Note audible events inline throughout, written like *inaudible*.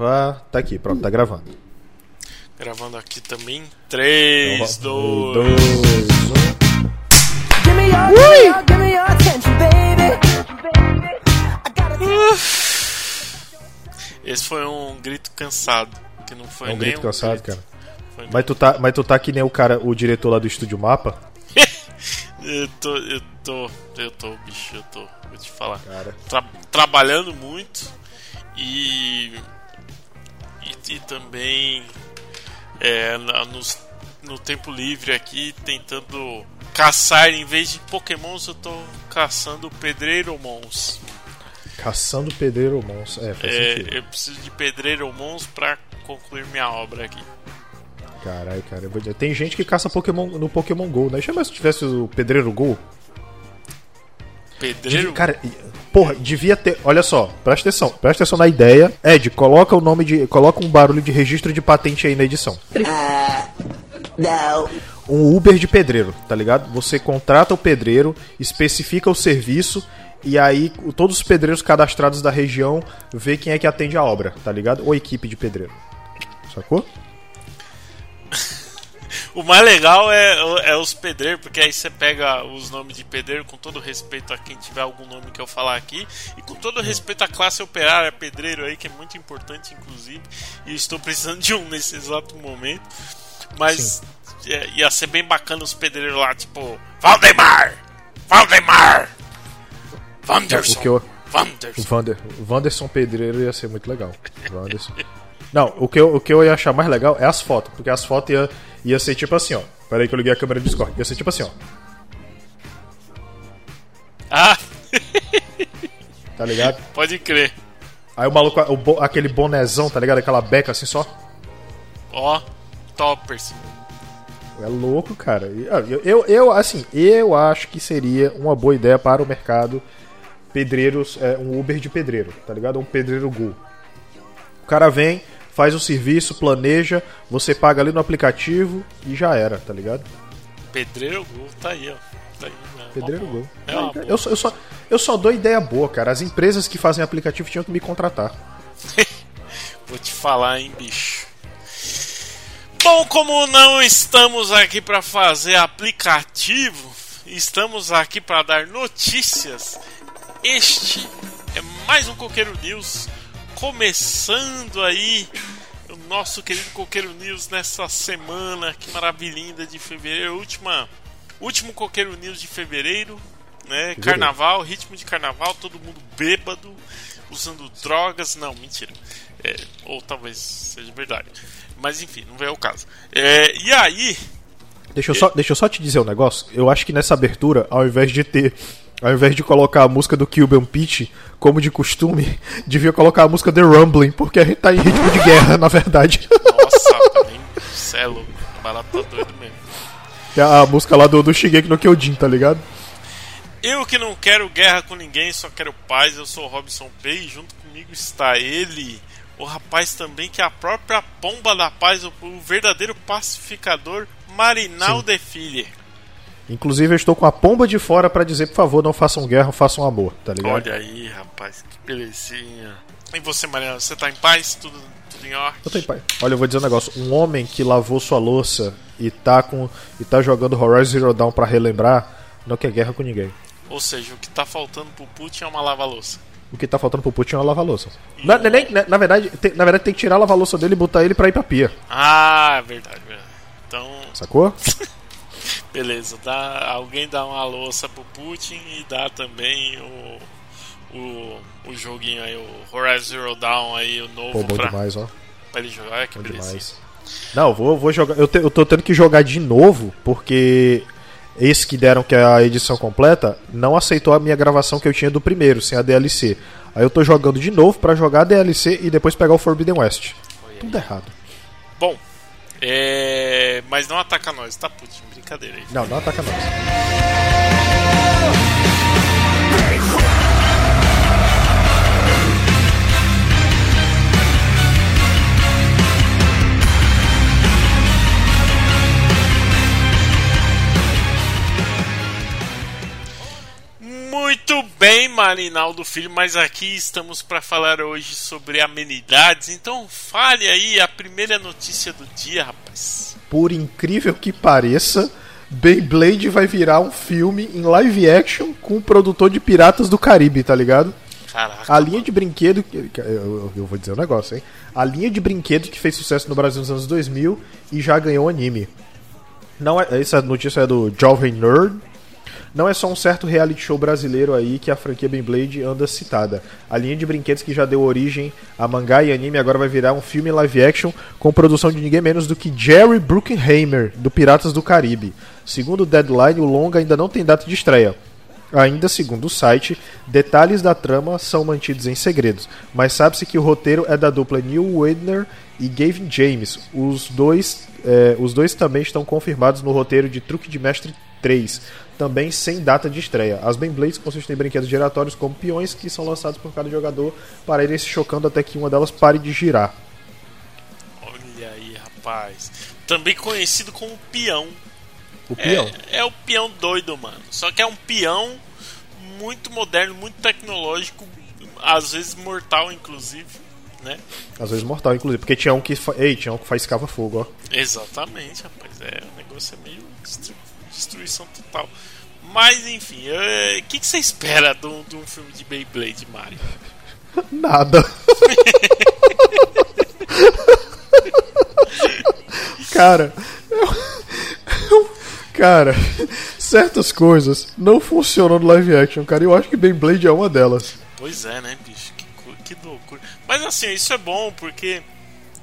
gravar. Tá aqui, pronto, tá gravando. Gravando aqui também. 3, 2, 2, 1. Give me your, give me your, give me your attention, baby. I gotta Esse foi um grito cansado. Que não foi É um grito cansado, cara. Foi Mas tu, tá, mas tu tá que nem o cara, o diretor lá do Estúdio Mapa. *laughs* Eu tô, eu tô, eu tô, bicho, eu tô, vou te falar. Cara. Tra- trabalhando muito e, e, também é, nos- no tempo livre aqui tentando caçar, em vez de pokémons, eu tô caçando pedreiromons. Caçando pedreiro monstro. É, faz É, sentido. eu preciso de pedreiromons pra concluir minha obra aqui. Caralho, cara. Tem gente que caça Pokémon no Pokémon GO, né? Chama se tivesse o Pedreiro Go. Pedreiro? Cara, porra, devia ter. Olha só, presta atenção, presta atenção na ideia. Ed, coloca o nome de. Coloca um barulho de registro de patente aí na edição. Não. Um Uber de pedreiro, tá ligado? Você contrata o pedreiro, especifica o serviço. E aí, todos os pedreiros cadastrados da região vê quem é que atende a obra, tá ligado? Ou equipe de pedreiro. Sacou? O mais legal é, é os pedreiros, porque aí você pega os nomes de pedreiro, com todo respeito a quem tiver algum nome que eu falar aqui, e com todo respeito à classe operária, pedreiro aí, que é muito importante, inclusive, e estou precisando de um *laughs* nesse exato momento. Mas é, ia ser bem bacana os pedreiros lá, tipo, Valdemar! Valdemar! O que eu- O Wanderson! Vander, o Wanderson Pedreiro ia ser muito legal. Wanderson. Não, o que, eu, o que eu ia achar mais legal é as fotos, porque as fotos ia, ia ser tipo assim, ó. Pera aí que eu liguei a câmera do Discord. Ia ser tipo assim, ó. Ah, Tá ligado? pode crer. Aí o maluco, o bo- aquele bonezão, tá ligado? Aquela beca assim só. Ó, toppers. É louco, cara. E, ah, Eu, eu, eu, assim, eu acho que seria uma boa ideia para o mercado pedreiros, é, um Uber de pedreiro, tá ligado? Um pedreiro Go. O cara vem, faz o serviço, planeja, você paga ali no aplicativo e já era, tá ligado? Pedreiro Gol, tá aí, ó. Tá aí, né? Pedreiro Go. É boa. Eu só, eu, só, eu só dou ideia boa, cara. As empresas que fazem aplicativo tinham que me contratar. *laughs* Vou te falar, hein, bicho. Bom, como não estamos aqui para fazer aplicativo, estamos aqui para dar notícias. Este é mais um Coqueiro News, começando aí o nosso querido Coqueiro News nessa semana, que maravilhinda de fevereiro, última, último Coqueiro News de fevereiro, né? Carnaval, ritmo de carnaval, todo mundo bêbado, usando drogas, não, mentira. É, ou talvez seja verdade. Mas enfim, não é o caso. É, e aí, Deixa eu, só, deixa eu só te dizer um negócio. Eu acho que nessa abertura, ao invés de ter. Ao invés de colocar a música do Cuban Pete, como de costume, *laughs* devia colocar a música The Rumbling, porque a gente tá em ritmo de guerra, na verdade. nossa, *laughs* também, cê é louco, o barato tá doido mesmo. Que é a música lá do, do Shigeki no Kyojin, tá ligado? Eu que não quero guerra com ninguém, só quero paz. Eu sou o Robson P. E junto comigo está ele, o rapaz também que é a própria pomba da paz, o, verdadeiro pacificador Marinal de Filho. Inclusive, eu estou com a pomba de fora pra dizer, por favor, não façam guerra, façam amor, tá ligado? Olha aí, rapaz, que belezinha. E você, Marinal, você tá em paz? Tudo, tudo em ordem? Eu tô em paz. Olha, eu vou dizer um negócio. Um homem que lavou sua louça e tá, com, e tá jogando Horizon Zero Dawn pra relembrar, não quer guerra com ninguém. Ou seja, o que tá faltando pro Putin é uma lava-louça. O que tá faltando pro Putin é uma lava-louça. Na, na- na, na verdade, tem- na verdade, tem que tirar a lava-louça dele e botar ele pra ir pra pia. Ah, é verdade, verdade. Então, Sacou? *laughs* beleza. Dá, alguém dá uma louça pro Putin e dá também o, o, o joguinho aí, o Horizon Zero Dawn aí, o novo Pô, bom pra, demais, ó. pra ele jogar. Ai, que Bom beleza. demais. Não, vou, vou jogar. Eu, te- eu tô tendo que jogar de novo, porque esse que deram, que é a edição completa, não aceitou a minha gravação que eu tinha do primeiro, sem a DLC. Aí eu tô jogando de novo pra jogar a DLC e depois pegar o Forbidden West. Tudo errado. Bom, é... mas não ataca nós, tá, Putin? Brincadeira aí. Não, não ataca nós. Bem, Marinaldo Filho, mas aqui estamos para falar hoje sobre amenidades. Então fale aí a primeira notícia do dia, rapaz. Por incrível que pareça, Beyblade vai virar um filme em live action com o produtor de Piratas do Caribe, tá ligado? Caraca. A linha de brinquedo. que- que- Eu, eu vou dizer um negócio, hein? A linha de brinquedo que fez sucesso no Brasil nos anos 2000 e já ganhou anime. Não é, essa notícia é do Jovem Nerd. Não é só um certo reality show brasileiro aí que a franquia Beyblade anda citada. A linha de brinquedos que já deu origem a mangá e anime agora vai virar um filme live action com produção de ninguém menos do que Jerry Bruckheimer, do Piratas do Caribe. Segundo o Deadline, o longa ainda não tem data de estreia. Ainda segundo o site, detalhes da trama são mantidos em segredos, mas sabe-se que o roteiro é da dupla Neil Widner e Gavin James. Os dois, eh, os dois também estão confirmados no roteiro de Truque de Mestre 3, também sem data de estreia. As Beyblades consistem em brinquedos giratórios como peões que são lançados por cada jogador para irem se chocando até que uma delas pare de girar. Olha aí, rapaz. Também conhecido como peão. O peão. É, é o peão doido, mano. Só que é um peão muito moderno, muito tecnológico, às vezes mortal, inclusive, né? Às vezes mortal, inclusive, porque tinha um que, fa... Ei, tinha um que faz escava fogo, ó. Exatamente, rapaz. É, o negócio é meio destru- destruição total. Mas enfim, é, o que, que você espera de um, de um filme de Beyblade, Mario? *laughs* Nada. *laughs* cara, eu- eu- cara, certas coisas não funcionam no live action, cara. e Eu acho que Beyblade é uma delas. Pois é, né, bicho? Que, que loucura. Mas assim, isso é bom porque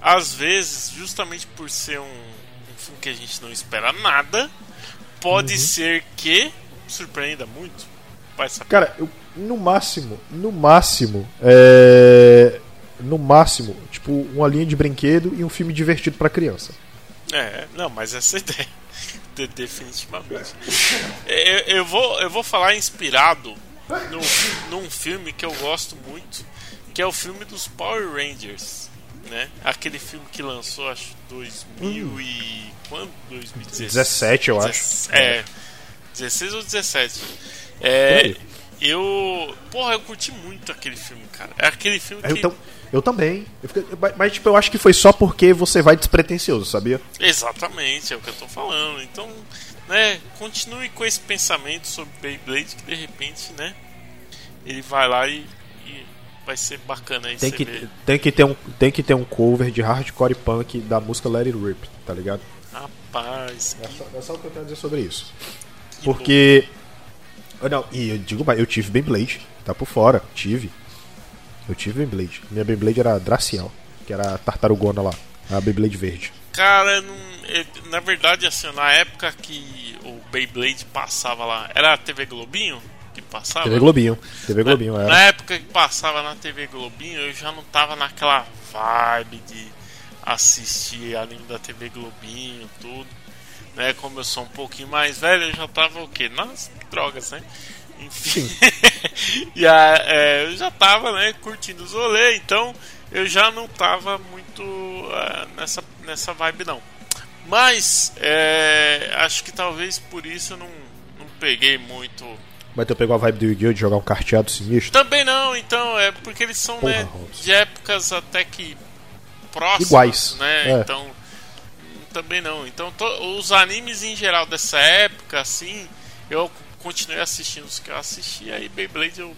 às vezes, justamente por ser um, um filme que a gente não espera nada, pode ser que surpreenda muito. Vai saber. Cara, eu, no máximo, no máximo, é, no máximo, tipo uma linha de brinquedo e um filme divertido pra criança. É, não, mas essa é *laughs* a ideia. De- definitivamente. É, Eu, eu vou, eu vou falar inspirado num, num filme que eu gosto muito, que é o filme dos Power Rangers. Né? Aquele filme que lançou, acho, 2000 e... Quando? 2016? 17, eu acho. É, 16 ou 17. Por É, eu... Porra, eu curti muito aquele filme, cara. É aquele filme Eu, que... tam- eu também. Eu fiquei- mas, tipo, eu acho que foi só porque você vai despretensioso, sabia? Exatamente, é o que eu tô falando. Então, né, continue com esse pensamento sobre Beyblade que de repente, né, ele vai lá e vai ser bacana aí Tem que, ver. tem, que ter um, tem que ter um cover de hardcore punk da música Let It Rip, tá ligado? Rapaz, É que, só, é só o que eu tenho a dizer sobre isso. que Porque. Ah, Não, e eu digo mais, eu tive Beyblade, tá por fora, tive. Eu tive Beyblade. Minha Beyblade era Dracial, que era a tartarugona lá, a Beyblade verde. Cara, não, é, na verdade, assim, na época que o Beyblade passava lá, era a TV Globinho passava? TV Globinho, TV Globinho na, era. na época que passava na TV Globinho, eu já não tava naquela vibe de assistir anime da TV Globinho, tudo. Né, como eu sou um pouquinho mais velho, eu já tava o quê? Nas drogas, né? Enfim. *laughs* e a, é, eu já tava, né, curtindo os rolês, então eu já não tava muito ah, nessa, nessa vibe não. Mas é, acho que talvez por isso eu não, não peguei muito Mas tu pegou a vibe do Yu-Gi-Oh! de jogar um carteado sinistro? também não, então, é porque eles são, Porra, né, de épocas até que próximas, Iguais, né? é. Então, também não. Então, to- os animes em geral dessa época, assim, eu continuei assistindo os que eu assisti, aí Beyblade eu,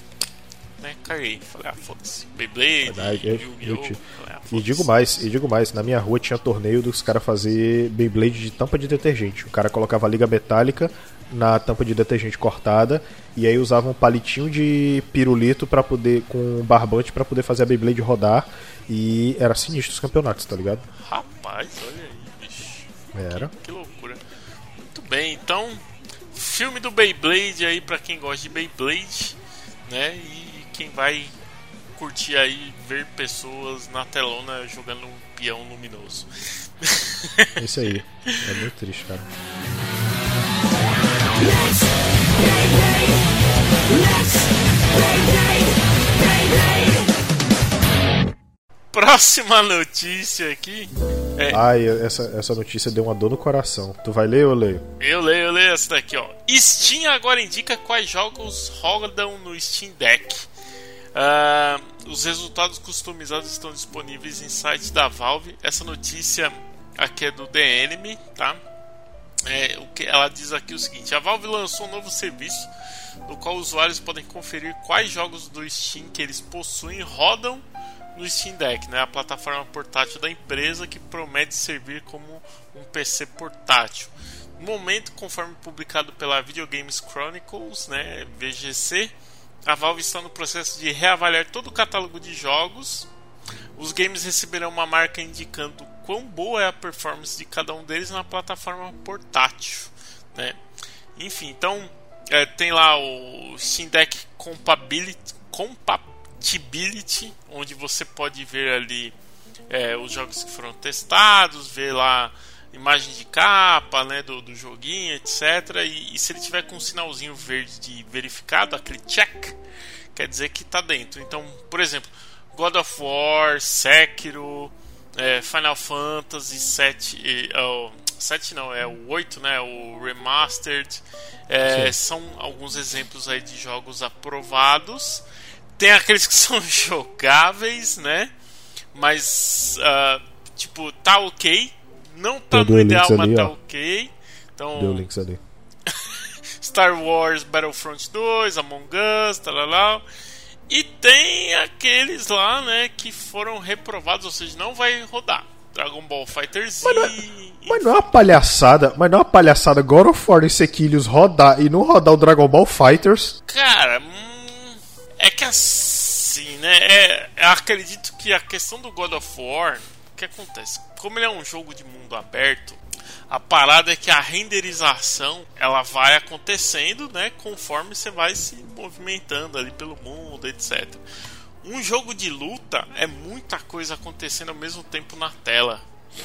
né, caguei. Falei, ah, foda-se. Beyblade, Verdade, eu- Yu-Gi-Oh! te- ah, E digo mais, e digo mais, na minha rua tinha torneio dos caras fazer Beyblade de tampa de detergente. O cara colocava a liga metálica na tampa de detergente cortada e aí usava um palitinho de pirulito para poder com um barbante para poder fazer a Beyblade rodar e era sinistro os campeonatos, tá ligado? Rapaz, olha aí, bicho. Era. Que loucura. Muito bem, então, filme do Beyblade aí pra quem gosta de Beyblade, né? E quem vai curtir aí ver pessoas na telona jogando um peão luminoso. *laughs* Esse aí. É muito triste, cara. Próxima notícia aqui É. Ai, essa, essa notícia deu uma dor no coração. Tu vai ler ou eu leio? Eu leio, eu leio essa daqui, ó. Steam agora indica quais jogos rodam no Steam Deck. Ah, os resultados customizados estão disponíveis em site da Valve. Essa notícia aqui é do The Enemy, tá? É, o que ela diz aqui é o seguinte: a Valve lançou um novo serviço no qual usuários podem conferir quais jogos do Steam que eles possuem rodam no Steam Deck, né? A plataforma portátil da empresa que promete servir como um PC portátil. No momento, conforme publicado pela Video Games Chronicles, né, VGC, a Valve está no processo de reavaliar todo o catálogo de jogos. Os games receberão uma marca indicando quão boa é a performance de cada um deles na plataforma portátil, né? Enfim, então é, tem lá o Steam Deck Compatibility, Compatibility, onde você pode ver ali é, os jogos que foram testados, ver lá imagem de capa né, do, do joguinho, etc. E, e se ele tiver com um sinalzinho verde de verificado, aquele check, quer dizer que está dentro. Então, por exemplo, God of War, Sekiro, é, Final Fantasy 7, oh, 7 não, é o 8, né, o Remastered, é, são alguns exemplos aí de jogos aprovados. Tem aqueles que *laughs* são jogáveis, né, mas, uh, tipo, tá ok, não tá no ideal, mas ali, tá ó. ok. Então, Deu links ali. *laughs* Star Wars Battlefront 2, Among Us, tal. E tem aqueles lá, né, que foram reprovados, ou seja, não vai rodar. Dragon Ball Fighter Z. Mas não, é, mas não é uma palhaçada, mas não é uma palhaçada God of War e Sequilhos rodar e não rodar o Dragon Ball Fighters. Cara, hum, é que assim, né? É, eu acredito que a questão do God of War, o que acontece? Como ele é um jogo de mundo aberto, a parada é que a renderização ela vai acontecendo, né? Conforme você vai se movimentando ali pelo mundo, etc. Um jogo de luta é muita coisa acontecendo ao mesmo tempo na tela.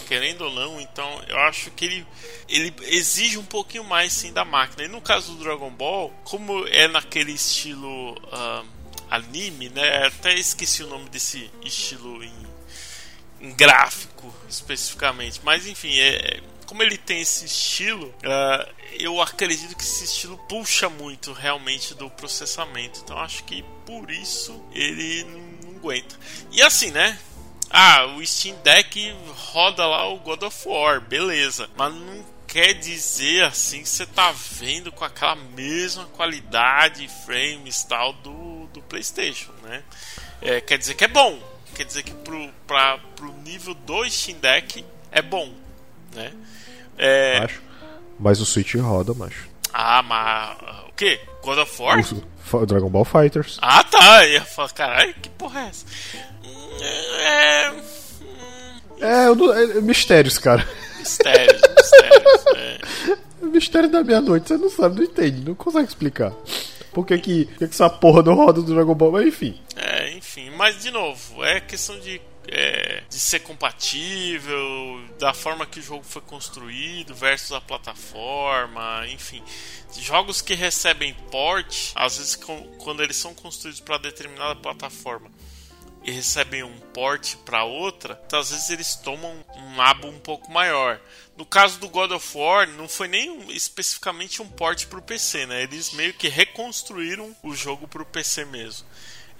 Querendo ou não, então eu acho que ele, ele exige um pouquinho mais sim da máquina. E no caso do Dragon Ball, como é naquele estilo ah, anime, né? Até esqueci o nome desse estilo em, em gráfico especificamente. Mas enfim, é, como ele tem esse estilo, ah, eu acredito que esse estilo puxa muito realmente do processamento. Então acho que por isso ele não, não aguenta. E assim, né? Ah, o Steam Deck roda lá o God of War, beleza. Mas não quer dizer assim que você tá vendo com aquela mesma qualidade, frames tal do, do PlayStation, né? É, quer dizer que é bom. Quer dizer que pro, pra, pro nível do Steam Deck é bom, né? É, Macho. Mas o Switch roda, macho. ah, mas o que? God of War? O, Dragon Ball Fighters. Ah, tá. Eu ia falar, caralho, que porra é essa? É. hum, É, eu não- é, é mistérios, cara. Mistérios, mistérios. É. *laughs* Mistério da meia-noite, você não sabe, não entende, não consegue explicar. Por que, que, que essa porra não roda do Dragon Ball? Mas enfim. É, enfim, mas de novo, é questão de, é, de ser compatível, da forma que o jogo foi construído versus a plataforma, enfim. Jogos que recebem port, às vezes com- quando eles são construídos para determinada plataforma e recebem um port para outra, então, às vezes eles tomam um abo um pouco maior. No caso do God of War, não foi nem um- especificamente um port para o PC, né? Eles meio que reconstruíram o jogo para o PC mesmo.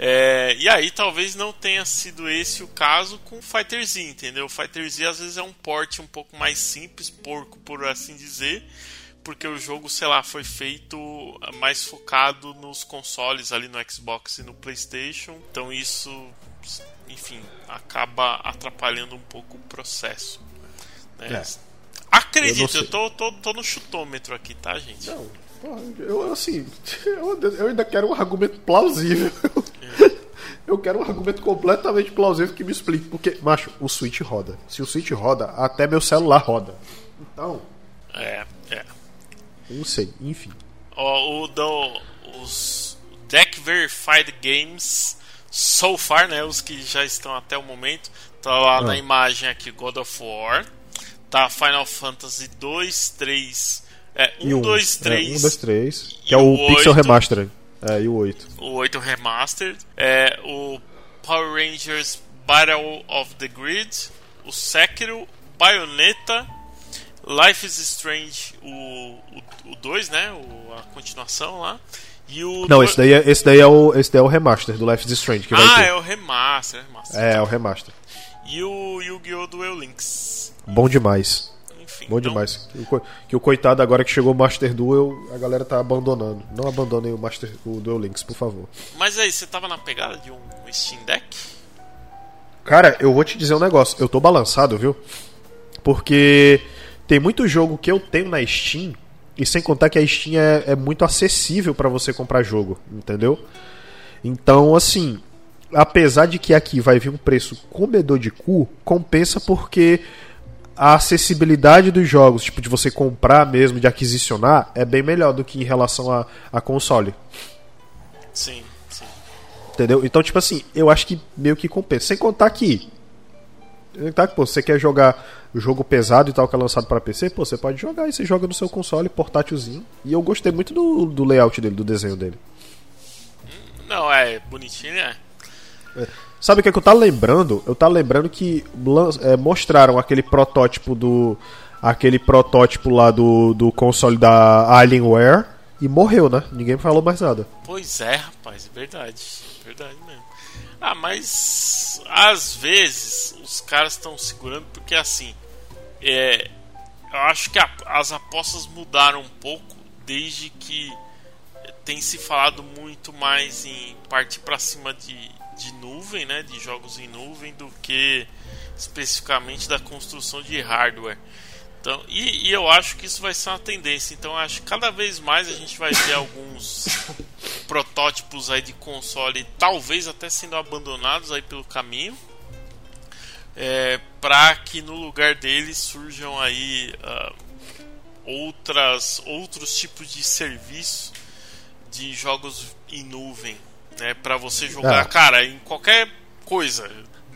É, e aí talvez não tenha sido esse o caso com o Fighter Z, entendeu? O Fighter Z às vezes é um port um pouco mais simples, porco por assim dizer, porque o jogo, sei lá, foi feito mais focado nos consoles ali no Xbox e no PlayStation. Então isso, enfim, acaba atrapalhando um pouco o processo. né? É. Acredito, Eu eu, tô, tô, tô no chutômetro aqui, tá, gente? Não, porra, eu assim, *laughs* eu, eu ainda quero um argumento plausível. Eu quero um argumento completamente plausível que me explique. Porque, macho, o Switch roda. Se o Switch roda, até meu celular roda. Então, É, é. não sei, enfim. Ó, o do, os Deck Verified Games so far, né, os que já estão até o momento, tá lá na imagem aqui God of War, tá Final Fantasy 2, 3, é, E 1, um, 2, 3, É, um, dois, três. e Que é o, o Pixel oito. Remaster. É, e o 8. o 8 Remastered, é, o Power Rangers Battle of the Grid, o Sekiro, Bayonetta, Life is Strange, o 2, né? O, a continuação lá. E o Não, esse daí, é, esse, daí é o, esse daí é o remaster do Life is Strange que vai Ah, ter. é o remaster, é remaster. É, é o remaster. E o Yu-Gi-Oh! Duel Links. Bom demais. Bom então, demais. Que o, coitado agora que chegou o Master Duel, a galera tá abandonando. Não abandonem o Master o Duel Links, por favor. Mas aí, você tava na pegada de um Steam Deck? Cara, eu vou te dizer um negócio. Eu tô balançado, viu? Porque tem muito jogo que eu tenho na Steam. E sem contar que a Steam é, é muito acessível pra você comprar jogo, entendeu? Então, assim, apesar de que aqui vai vir um preço comedor de cu, compensa porque a acessibilidade dos jogos, tipo de você comprar mesmo, de aquisicionar, é bem melhor do que em relação a, a console. Sim, sim. Entendeu? Então, tipo assim, eu acho que meio que compensa. Sem contar que. Tá, pô, você quer jogar jogo pesado e tal que é lançado pra PC, pô, você pode jogar e você joga no seu console portátilzinho. E eu gostei muito do, do layout dele, do desenho dele. Não, é bonitinho, né? Sabe o que, é que eu tava lembrando? Eu tava lembrando que é, mostraram aquele protótipo do. aquele protótipo lá do, do console da Alienware e morreu, né? Ninguém falou mais nada. Pois é, rapaz, é verdade. Verdade mesmo. Ah, mas às vezes os caras estão segurando porque assim. É, eu acho que a- as apostas mudaram um pouco desde que tem se falado muito mais em partir para cima de, de nuvem, né, de jogos em nuvem, do que especificamente da construção de hardware. Então, e, e eu acho que isso vai ser uma tendência. Então, acho que cada vez mais a gente vai ter alguns *laughs* protótipos aí de console, talvez até sendo abandonados aí pelo caminho, é, para que no lugar deles surjam aí ah, outras outros tipos de serviço de jogos em nuvem, né, para você jogar, Ah. cara, em qualquer coisa.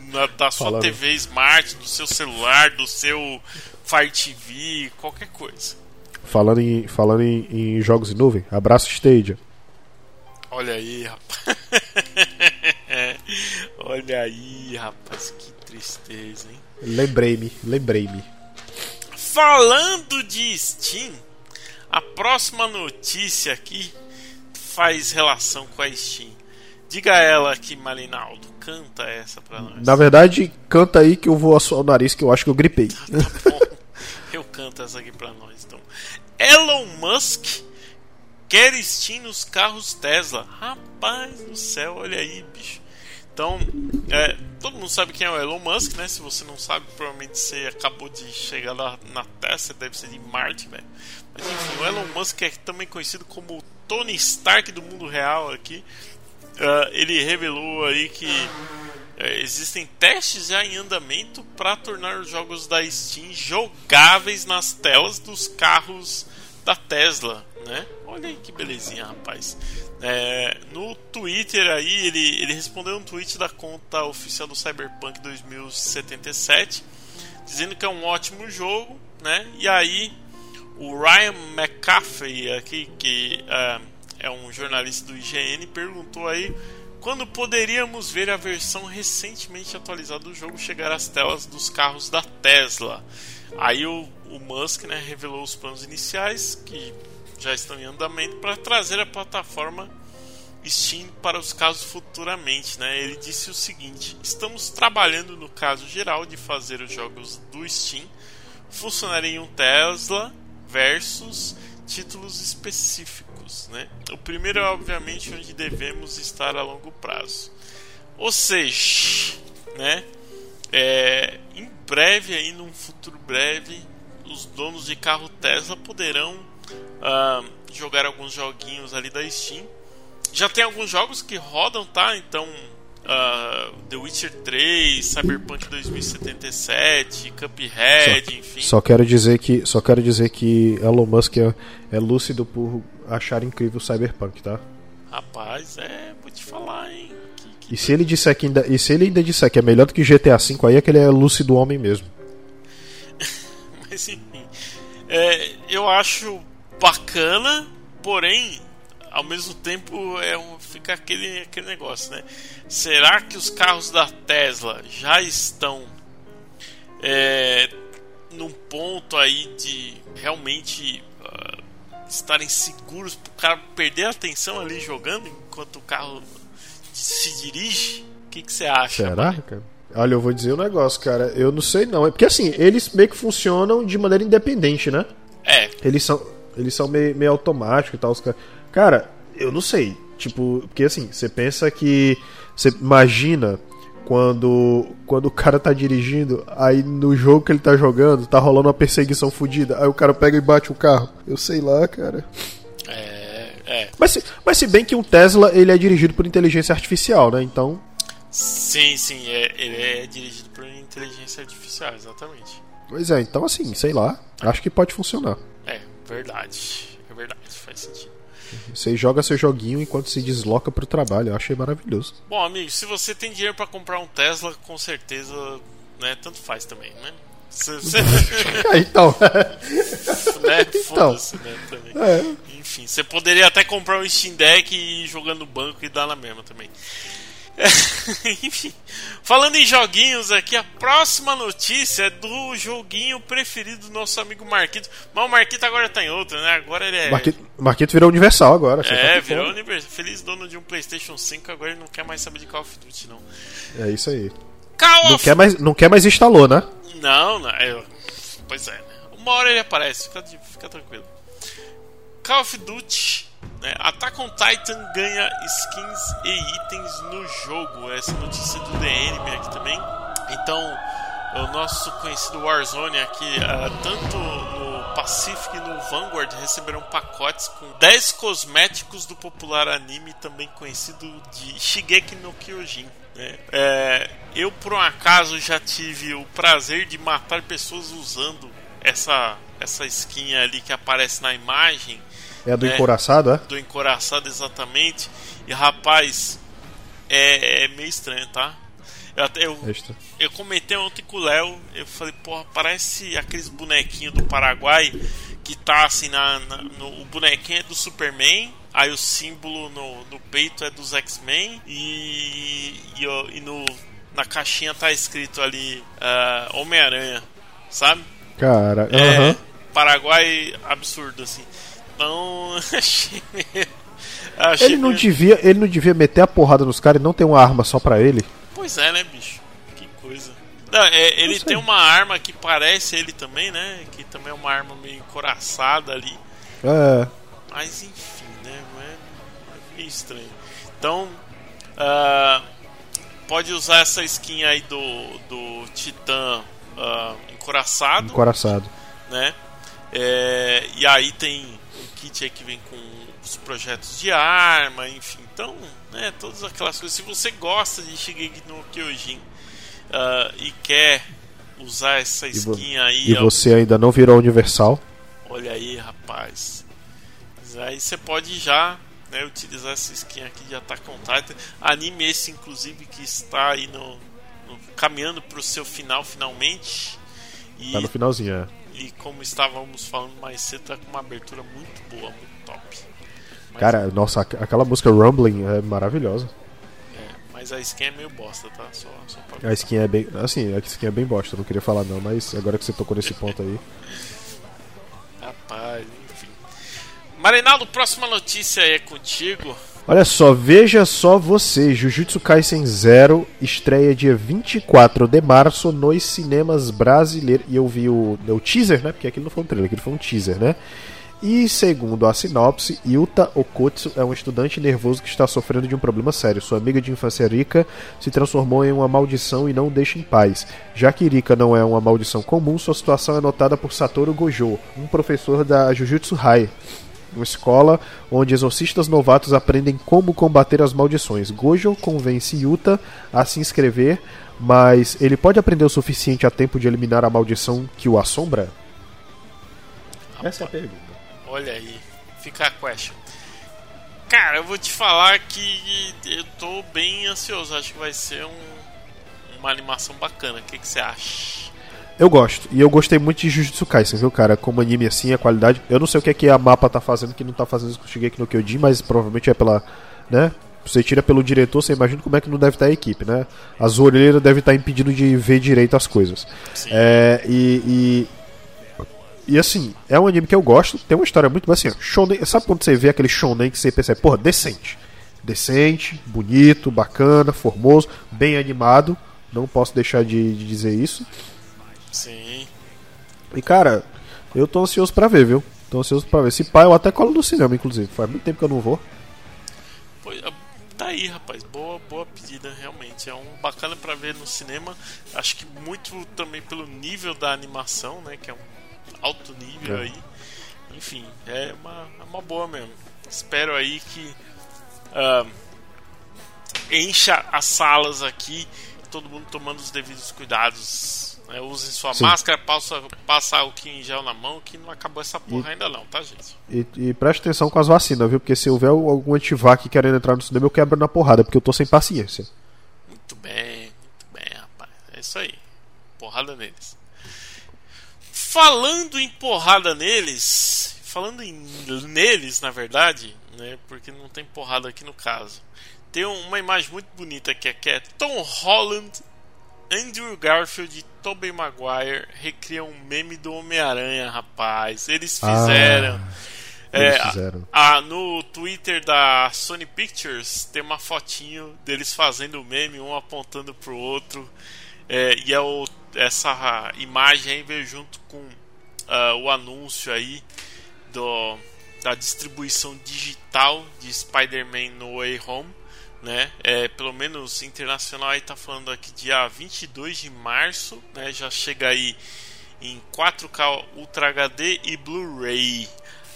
Na, da sua Falando. TV Smart, do seu celular, do seu Fire TV, qualquer coisa. Falando em, falando em, em jogos em nuvem, abraço Stadia. Olha aí, rapaz. *laughs* Olha aí, rapaz, que tristeza, hein? Lembrei-me, lembrei-me. Falando de Steam, a próxima notícia aqui faz relação com a Steam. Diga ela aqui, Marinaldo, canta essa pra nós. Na verdade, canta aí que eu vou assoar o nariz que eu acho que eu gripei. Bom, *laughs* eu canto essa aqui pra nós, então. Elon Musk quer Steam nos carros Tesla. Rapaz do céu, olha aí, bicho. Então, é, todo mundo sabe quem é o Elon Musk, né? Se você não sabe, provavelmente você acabou de chegar lá na Tesla, deve ser de Marte, velho. Mas enfim, o Elon Musk é também conhecido como o Tony Stark do mundo real aqui. Ah, ele revelou aí que é, existem testes já em andamento para tornar os jogos da Steam jogáveis nas telas dos carros da Tesla, né? Olha aí que belezinha, rapaz. É, no Twitter aí, ele, ele respondeu um tweet da conta oficial do Cyberpunk 2077, dizendo que é um ótimo jogo, né? E aí o Ryan McAfee aqui, que é, é um jornalista do IGN, perguntou aí quando poderíamos ver a versão recentemente atualizada do jogo chegar às telas dos carros da Tesla. Aí o, o Musk né, revelou os planos iniciais que já estão em andamento para trazer a plataforma Steam para os casos futuramente. Né? Ele disse o seguinte: estamos trabalhando no caso geral de fazer os jogos do Steam funcionarem em um Tesla versus títulos específicos. Né? O primeiro é obviamente onde devemos estar a longo prazo. Ou seja, né? É, em breve, aí num futuro breve, os donos de carro Tesla poderão ah, jogar alguns joguinhos ali da Steam. Já tem alguns jogos que rodam, tá? Então, ah, The Witcher 3, Cyberpunk 2077, Cuphead, enfim. Só quero dizer que, só quero dizer que Elon Musk é, é lúcido por achar incrível o Cyberpunk, tá? Rapaz, é, vou te falar, hein? Que, que E se ele disser que ainda, e se ele ainda disser que é melhor do que GTA V, aí é que ele é lúcido homem mesmo. *laughs* Mas enfim, é, eu acho bacana, porém, ao mesmo tempo é um, fica aquele, aquele negócio, né? Será que os carros da Tesla já estão é, ponto aí de realmente estarem seguros pro cara perder a atenção ali jogando enquanto o carro se dirige? O que que você acha? Será, mano? cara? Olha, eu vou dizer um negócio, cara. Eu não sei não. É porque assim, eles meio que funcionam de maneira independente, né? É, Eles são, eles são meio, meio automáticos e tal. Os cara... cara, eu não sei. Tipo, porque assim, você pensa que. Você imagina quando, quando o cara tá dirigindo, aí no jogo que ele tá jogando, tá rolando uma perseguição fodida. Aí o cara pega e bate o carro. Eu sei lá, cara. é, é. Mas se, mas se bem que um Tesla ele é dirigido por inteligência artificial, né? Então. Sim, sim, é, ele é dirigido por inteligência artificial, exatamente. Pois é, então assim, sei lá. Acho que pode funcionar. É, verdade. É verdade, faz sentido. Você joga seu joguinho enquanto se desloca pro trabalho. Eu achei maravilhoso. Bom, amigo, se você tem dinheiro pra comprar um Tesla, com certeza, né, tanto faz também, né? Você, você, *laughs* É, então. *laughs* né, Então. né, também. É. Enfim, você poderia até comprar um Steam Deck e ir jogando no banco e dar na mesma também. *laughs* Enfim, falando em joguinhos aqui, a próxima notícia é do joguinho preferido do nosso amigo Marquito. Mas o Marquito agora tá em outra, né? Agora ele é. Marquito, Marquito virou universal agora. É, virou fora. univers- feliz dono de um PlayStation 5, agora ele não quer mais saber de Call of Duty, não. É isso aí. Call Não of quer mais, não quer mais instalou, né? Não, não. é- pois é, né? Uma hora ele aparece, fica, fica tranquilo. Call of Duty, né? Attack on Titan ganha skins e itens no jogo. Essa notícia do DN aqui também. Então, o nosso conhecido Warzone aqui, ah, tanto no Pacific e no Vanguard, receberam pacotes com 10 cosméticos do popular anime, também conhecido de Shigeki no Kyojin. né? É, eu, por um acaso, já tive o prazer de matar pessoas usando essa, essa skin ali que aparece na imagem É a do É. encoraçado, é? do encoraçado exatamente. E rapaz, é, é meio estranho, tá? Eu, até, eu, Extra. eu comentei ontem com o Léo, eu falei, porra, parece aqueles bonequinhos do Paraguai que tá assim na. na- no, o bonequinho é do Superman, aí o símbolo no, no peito é dos X-Men e, e, e no, na caixinha tá escrito ali ah, Homem-Aranha, sabe? Cara, É, aham. Paraguai absurdo, assim. Então, *laughs* achei meio. Achei Ele não meio- devia, ele não devia meter a porrada nos caras e não ter uma arma só pra ele. Pois é, né, bicho? Que coisa. Não, é, ele tem uma arma que parece ele também, né? Que também é uma arma meio encoraçada ali. É. Mas enfim, né? É, é meio estranho. Então, ah, pode usar essa skin aí do, do Titã ah, encoraçado. Encoraçado. né? É, e aí tem kit aí que vem com os projetos de arma, enfim. Então, né, todas aquelas coisas. Se você gosta de Shigeki no Kyojin ah, e quer usar essa skin aí, E ó, você ainda não virou universal. olha aí, rapaz. Mas aí você pode já né, utilizar essa skin aqui de Attack on Titan. Anime esse, inclusive, que está aí no, no- caminhando para o seu final, finalmente. E Tá no finalzinho, é. E como estávamos falando mais cedo, tá com uma abertura muito boa, muito top. Mas, Cara, nossa, aqu- aquela música Rumbling é maravilhosa. é, mas a skin é meio bosta, tá? Só, só pra A skin é bem. Assim, a skin é bem bosta, não queria falar não, mas agora que você tocou nesse ponto aí. *laughs* Rapaz, enfim. Marinaldo, próxima notícia é contigo. Olha só, veja só você, Jujutsu Kaisen Zero estreia dia 24 de março nos cinemas brasileiros. E eu vi o, o teaser, né? Porque aquilo não foi um trailer, aquilo foi um teaser, né? E segundo a sinopse, Yuta Okotsu é um estudante nervoso que está sofrendo de um problema sério. Sua amiga de infância Rika se transformou em uma maldição e não o deixa em paz. Já que Rika não é uma maldição comum, sua situação é notada por Satoru Gojo, um professor da Jujutsu High uma escola onde exorcistas novatos aprendem como combater as maldições. Gojo convence Yuta a se inscrever, mas ele pode aprender o suficiente a tempo de eliminar a maldição que o assombra? Essa é a pergunta. Olha aí, fica a question. Cara, eu vou te falar que eu tô bem ansioso. Acho que vai ser um- uma animação bacana. O que, que você acha? Eu gosto, e eu gostei muito de Jujutsu Kaisen, viu, cara? Como anime assim, a qualidade. Eu não sei o que é que a mapa tá fazendo, que não tá fazendo isso com o Shigeki no Kyojin, mas provavelmente é pela. né? Você tira pelo diretor, você imagina como é que não deve estar a equipe, né? As orelhas devem estar impedindo de ver direito as coisas. É, e, e e assim, é um anime que eu gosto, tem uma história muito boa assim, shonen, sabe quando você vê aquele shonen que você percebe, porra, decente. Decente, bonito, bacana, formoso, bem animado. Não posso deixar de, de dizer isso. Sim. E cara, eu tô ansioso pra ver, viu? Tô ansioso pra ver. Se pá, eu até colo no cinema, inclusive. Faz muito tempo que eu não vou. Pois, ah, Tá aí, rapaz. Boa, boa pedida, realmente. É um bacana pra ver no cinema. Acho que muito também pelo nível da animação, né? Que é um alto nível É. aí. Enfim, é uma, é uma boa mesmo. Espero aí que ah, encha as salas aqui, todo mundo tomando os devidos cuidados. Né? Usem sua Sim. máscara, passa, passa álcool em gel na mão, que não acabou essa porra ainda não, tá, gente? E, e preste atenção com as vacinas, viu? Porque se houver algum antivac querendo entrar no cinema, eu quebro na porrada, porque eu tô sem paciência. Muito bem, muito bem, rapaz. É isso aí. Porrada neles. Falando em porrada neles, falando em neles, na verdade, né? Porque não tem porrada aqui no caso. Tem uma imagem muito bonita aqui, que é Tom Holland, Andrew Garfield e Tobey Maguire recriam um meme do Homem-Aranha, rapaz. Eles fizeram. Eles É, fizeram. ah, no Twitter da Sony Pictures tem uma fotinho deles fazendo o meme, um apontando pro outro. É, e é o- essa imagem aí veio junto com ah, o anúncio aí do, da distribuição digital de Spider-Man No Way Home. Né? É, pelo menos internacional aí tá falando aqui dia 22 de março, né? Já chega aí em 4K Ultra HD e Blu-ray.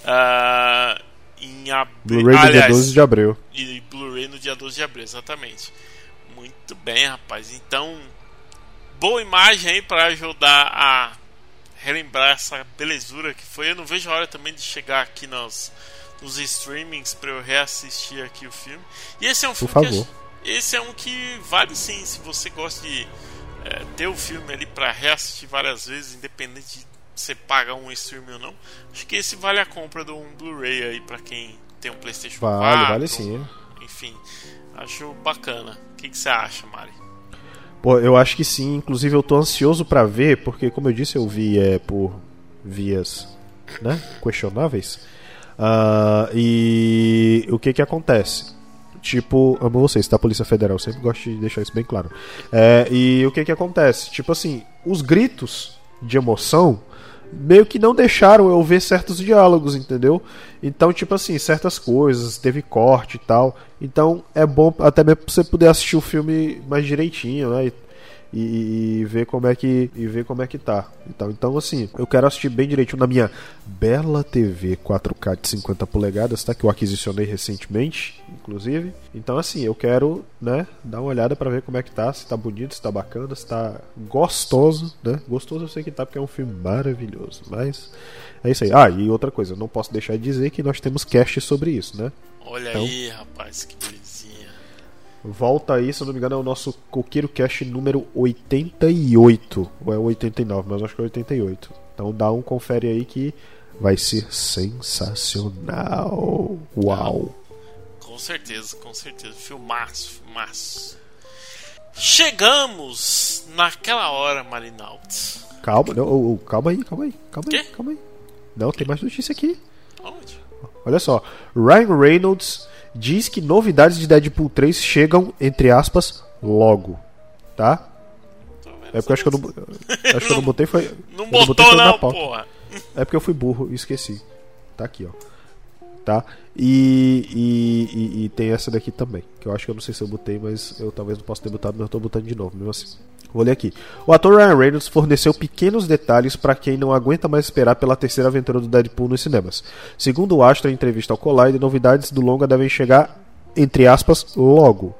Ah, em abril. Blu-ray dia Aliás, 12 de abril. e Blu-ray no dia 12 de abril, exatamente. Muito bem, rapaz. Então, boa imagem aí para ajudar a relembrar essa belezura que foi. Eu não vejo a hora também de chegar aqui nos, nos streamings para eu reassistir aqui o filme. E esse é um filme favor. que esse é um que vale sim, se você gosta de é, ter o filme ali para reassistir várias vezes, independente de você pagar um streaming ou não. Acho que esse vale a compra de um Blu-ray aí para quem tem um PlayStation Vale, 4. vale sim. Enfim, acho bacana. O que, que você acha, Mari? Pô, eu acho que sim. Inclusive, eu tô ansioso pra ver, porque, como eu disse, eu vi é, por vias né, questionáveis. Ah, e o que que acontece? Tipo, amo vocês, tá? Polícia Federal, sempre gosto de deixar isso bem claro. É, e o que que acontece? Tipo assim, os gritos de emoção meio que não deixaram eu ver certos diálogos, entendeu? Então, tipo assim, certas coisas, teve corte e tal. Então, é bom até mesmo pra você poder assistir o filme mais direitinho, né? E, e- e ver como é que e ver como é que tá. Então, então assim, eu quero assistir bem direitinho na minha bela TV 4K de 50 polegadas, tá? Que eu aquisicionei recentemente, inclusive. Então, assim, eu quero, né, dar uma olhada pra ver como é que tá, se tá bonito, se tá bacana, se tá gostoso, né? Gostoso eu sei que tá porque é um filme maravilhoso, mas é isso aí. Ah, e outra coisa, eu não posso deixar de dizer que nós temos cast sobre isso, né? Olha Então- aí, rapaz, que. Volta aí, se eu não me engano, é o nosso Coqueiro Cast número 88. Ou é o 89, mas acho que é 88. Então dá um confere aí que vai ser sensacional. Uau! Com certeza, com certeza. Filmaço, filmaço. Chegamos naquela hora, Marinaldo. Calma, não, ô, ô, calma aí, calma aí, calma aí, calma aí. Não, tem mais notícia aqui. Onde? Olha só, Ryan Reynolds diz que novidades de Deadpool 3 chegam, entre aspas, logo. Tá? É porque eu acho que eu não, acho que eu não botei foi. Não botou não, pauta. porra. É porque eu fui burro e esqueci. Tá aqui, ó. Tá? E, e, e- e tem essa daqui também. Que eu acho que eu não sei se eu botei, mas eu talvez não possa ter botado, mas eu tô botando de novo, mesmo assim. Vou ler aqui. O ator Ryan Reynolds forneceu pequenos detalhes para quem não aguenta mais esperar pela terceira aventura do Deadpool nos cinemas. Segundo o Astro em entrevista ao Collider, novidades do longa devem chegar, entre aspas, logo.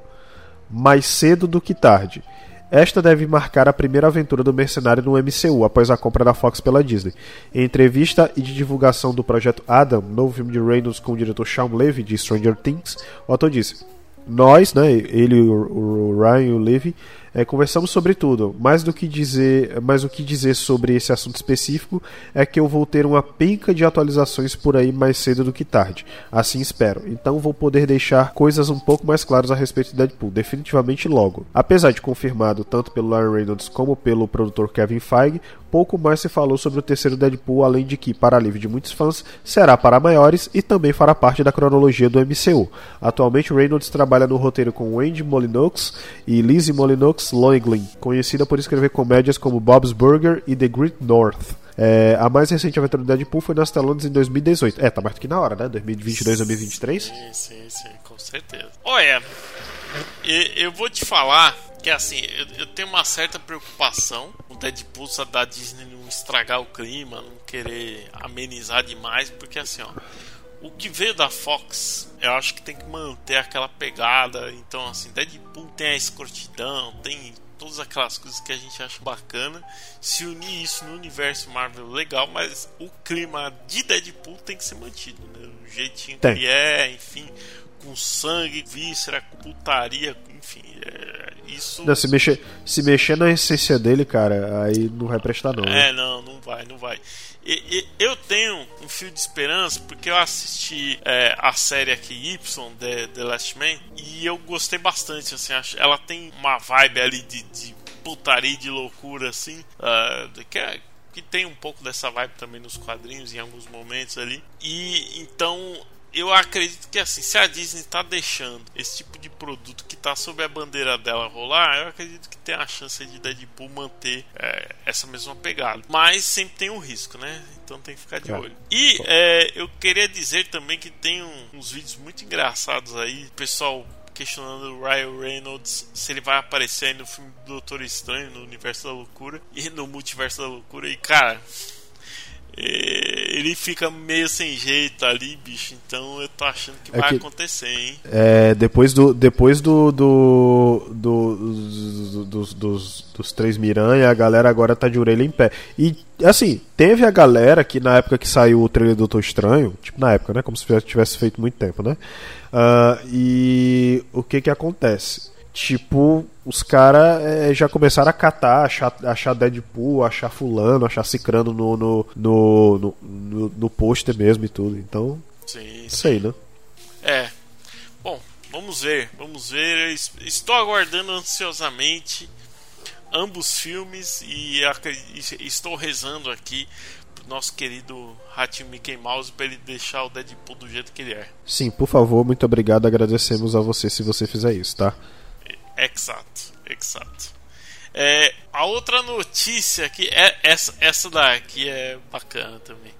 Mais cedo do que tarde. Esta deve marcar a primeira aventura do mercenário no MCU, após a compra da Fox pela Disney. Em entrevista e de divulgação do projeto Adam, novo filme de Reynolds com o diretor Sean Levy, de Stranger Things, o ator disse: Nós, né, ele, o, Ryan e o Levy, É, conversamos sobre tudo. Mais do que dizer, mais o que dizer sobre esse assunto específico é que eu vou ter uma penca de atualizações por aí mais cedo do que tarde. Assim espero. Então vou poder deixar coisas um pouco mais claras a respeito de Deadpool, definitivamente logo. Apesar de confirmado tanto pelo Ryan Reynolds como pelo produtor Kevin Feige, pouco mais se falou sobre o terceiro Deadpool, além de que, para alívio de muitos fãs, será para maiores e também fará parte da cronologia do MCU. Atualmente, Reynolds trabalha no roteiro com Wendy Molinox e Lizzie Molinox Loiglin, conhecida por escrever comédias como Bob's Burger e The Great North. É, a mais recente aventura do Deadpool foi nas telonas em 2018. É, tá mais do que na hora, né? 2022, 2023. Sim, sim, sim, com certeza. Olha, eu vou te falar que assim, eu, eu tenho uma certa preocupação com o Deadpool da Disney não estragar o clima, não querer amenizar demais, porque assim, ó. O que veio da Fox, eu acho que tem que manter aquela pegada. Então, assim, Deadpool tem a escrotidão, tem todas aquelas coisas que a gente acha bacana. Se unir isso no universo Marvel, legal, mas o clima de Deadpool tem que ser mantido, né? O jeitinho Tem. que é, enfim, com sangue, víscera, com putaria, enfim, é, isso. Não, se, mexer, se mexer na essência dele, cara, aí não vai prestar, não. né? É, não, não vai, não vai. E- e- eu tenho um fio de esperança porque eu assisti é, a série aqui Y, The, The Last Man, e eu gostei bastante. Assim, ela tem uma vibe ali de, de putaria de loucura, assim, ah, que, é- que tem um pouco dessa vibe também nos quadrinhos em alguns momentos ali. E então eu acredito que assim, se a Disney tá deixando esse tipo de produto que tá sob a bandeira dela rolar, eu acredito que tem a chance de Deadpool manter é, essa mesma pegada. Mas sempre tem um risco, né? Então tem que ficar de É. olho. E é, eu queria dizer também que tem um- uns vídeos muito engraçados aí, pessoal questionando o Ryan Reynolds se ele vai aparecer aí no filme do Doutor Estranho, no Universo da Loucura e no Multiverso da Loucura. E cara, ele fica meio sem jeito ali, bicho. Então eu tô achando que É vai que- acontecer, hein? É, depois do depois do, do, do- dos, dos, dos, dos três Miranha, a galera agora tá de orelha em pé. E assim, teve a galera que na época que saiu o trailer do Doutor Estranho, tipo na época, né, como se tivesse- feito muito tempo, né? Ah, e o que que acontece? Tipo, os caras já começaram a catar, achar, achar Deadpool, achar fulano, achar cicrano no, no, no, no, no, no pôster mesmo e tudo. Então, Sim, isso aí, né? É. Bom, vamos ver, vamos ver. Eu Estou aguardando ansiosamente ambos filmes e e estou rezando aqui pro nosso querido Ratinho Mickey Mouse para ele deixar o Deadpool do jeito que ele é. Sim, por favor, muito obrigado. Agradecemos a você se você fizer isso, tá? Exato, exato. É, a outra notícia aqui é essa, essa daqui é bacana também.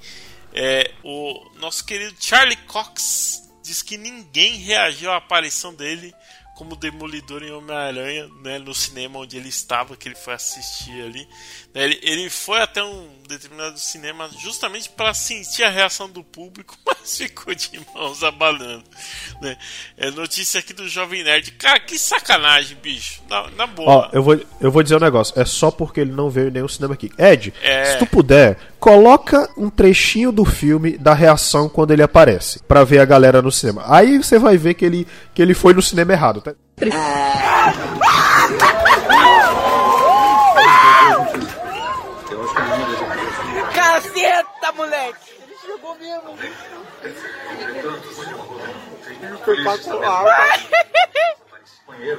É, o nosso querido Charlie Cox diz que ninguém reagiu à aparição dele como Demolidor em Homem-Aranha né, no cinema onde ele estava, que ele foi assistir ali. Né, Ele, ele foi até um determinado cinema justamente para sentir a reação do público, *laughs* mas ficou de mãos abanando. Né? É notícia aqui do Jovem Nerd. Cara, que sacanagem, bicho. Na, na Ó, boa. eu vou, eu vou dizer um negócio. É só porque ele não veio em nenhum cinema aqui. Ed, É. se tu puder, coloca um trechinho do filme da reação quando ele aparece, pra ver a galera no cinema. Aí você vai ver que ele, que ele foi no cinema errado, tá? Caceta, moleque! Ele chegou mesmo.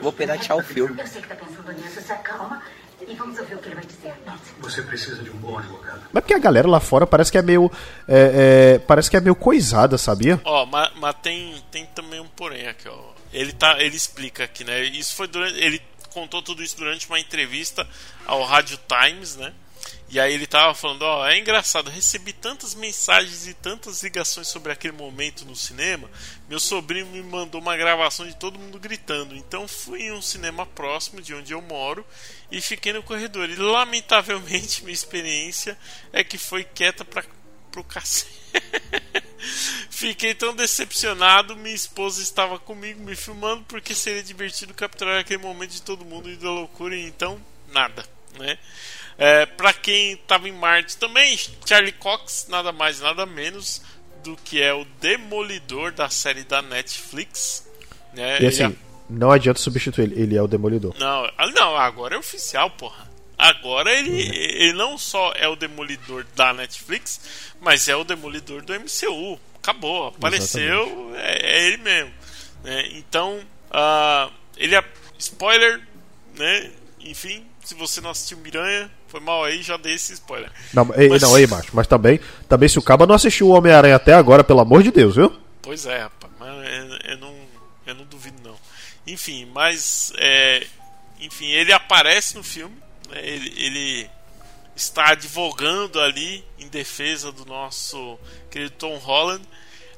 Vou piratear o filme. Eu sei que tá pensando nisso, se acalma e vamos ouvir o que ele vai dizer. Você precisa de um bom advogado. Mas porque a galera lá fora parece que é meio. é, é, parece que é meio coisada, sabia? Ó, mas, mas tem, tem também um porém aqui, ó. Ele, tá, ele explica aqui, né? Isso foi durante. Ele contou tudo isso durante uma entrevista ao Rádio Times, né? E aí ele tava falando, ó, é engraçado, recebi tantas mensagens e tantas ligações sobre aquele momento no cinema. Meu sobrinho me mandou uma gravação de todo mundo gritando. Então fui em um cinema próximo de onde eu moro e fiquei no corredor. E lamentavelmente *laughs* minha experiência é que foi quieta pra, pro cacete. *laughs* Fiquei tão decepcionado, minha esposa estava comigo me filmando porque seria divertido capturar aquele momento de todo mundo e da loucura, e então nada, né? É, para quem estava em Marte também, Charlie Cox, nada mais nada menos do que é o Demolidor da série da Netflix, né? E assim, é- Não adianta substituir ele, ele é o Demolidor. Não, ah, não, agora é oficial, porra. Agora ele, ele não só é o demolidor da Netflix, mas é o demolidor do MCU. Acabou, apareceu, é, é ele mesmo. né? Então, ah, ele é. Spoiler, né? Enfim, se você não assistiu Miranha, foi mal aí, já dei esse spoiler. Não, ei, Mas- não, ei, macho. Mas também, também se o Caba não assistiu o Homem-Aranha até agora, pelo amor de Deus, viu? Pois é, rapaz, mas eu, eu não, eu não duvido não. Enfim, mas é, enfim, ele aparece no filme, né, ele, ele está advogando ali em defesa do nosso querido Tom Holland.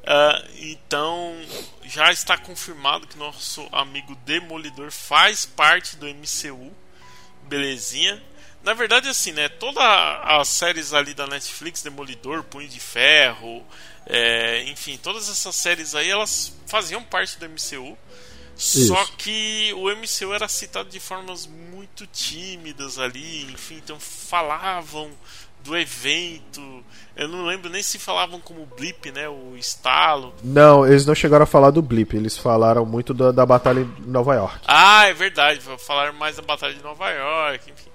Ah, então já está confirmado que nosso amigo Demolidor faz parte do MCU, belezinha. Na verdade, assim, né? Todas as séries ali da Netflix, Demolidor, Punho de Ferro, é, enfim, todas essas séries aí, elas faziam parte do MCU. Só Isso. que o MCU era citado de formas muito tímidas ali, enfim, então falavam do evento. Eu não lembro nem se falavam como blip, né? O estalo. Não, eles não chegaram a falar do Blip, eles falaram muito da, da batalha em Nova York. Ah, é verdade, vou falar mais da Batalha de Nova York, enfim.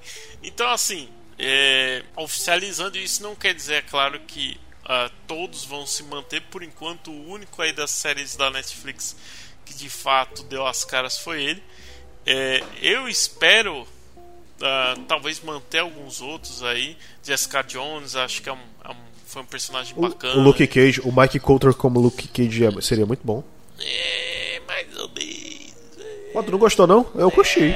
Então, assim, é, oficializando isso não quer dizer, é claro, que ah, todos vão se manter. Por enquanto, o único aí das séries da Netflix que de fato deu as caras foi ele. É, eu espero ah, talvez manter alguns outros aí. Jessica Jones, acho que é um, é um- foi um personagem O, bacana. o Luke Cage, o Mike Coulter como Luke Cage é- seria muito bom. É, mais ou menos. Pô, tu não gostou não? Eu curti.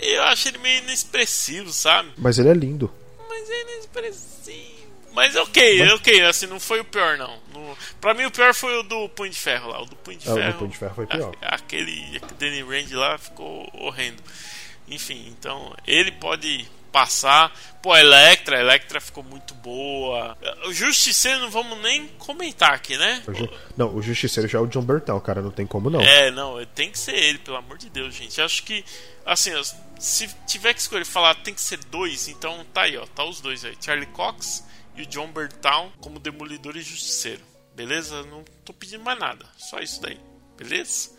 É, eu acho ele meio inexpressivo, sabe? Mas ele é lindo. Mas é inexpressivo. Mas ok, ok, assim, não foi o pior, não. No, pra mim, o pior foi o do Punho de Ferro lá. O do Punho de É, o do Ferro. Punho de Ferro foi pior. a- aquele Danny Rand lá ficou horrendo. Enfim, então, ele pode passar. Pô, a Electra, a Electra ficou muito boa. O Justiceiro não vamos nem comentar aqui, né? O Ju- Não, o Justiceiro já é o John Bertal, cara, não tem como não. É, não, tem que ser ele, pelo amor de Deus, gente. Acho que, assim, se tiver que escolher falar tem que ser dois, então tá aí, ó, tá os dois aí. Charlie Cox e o John Bertal como Demolidor e Justiceiro. Beleza? Não tô pedindo mais nada, só isso daí. Beleza?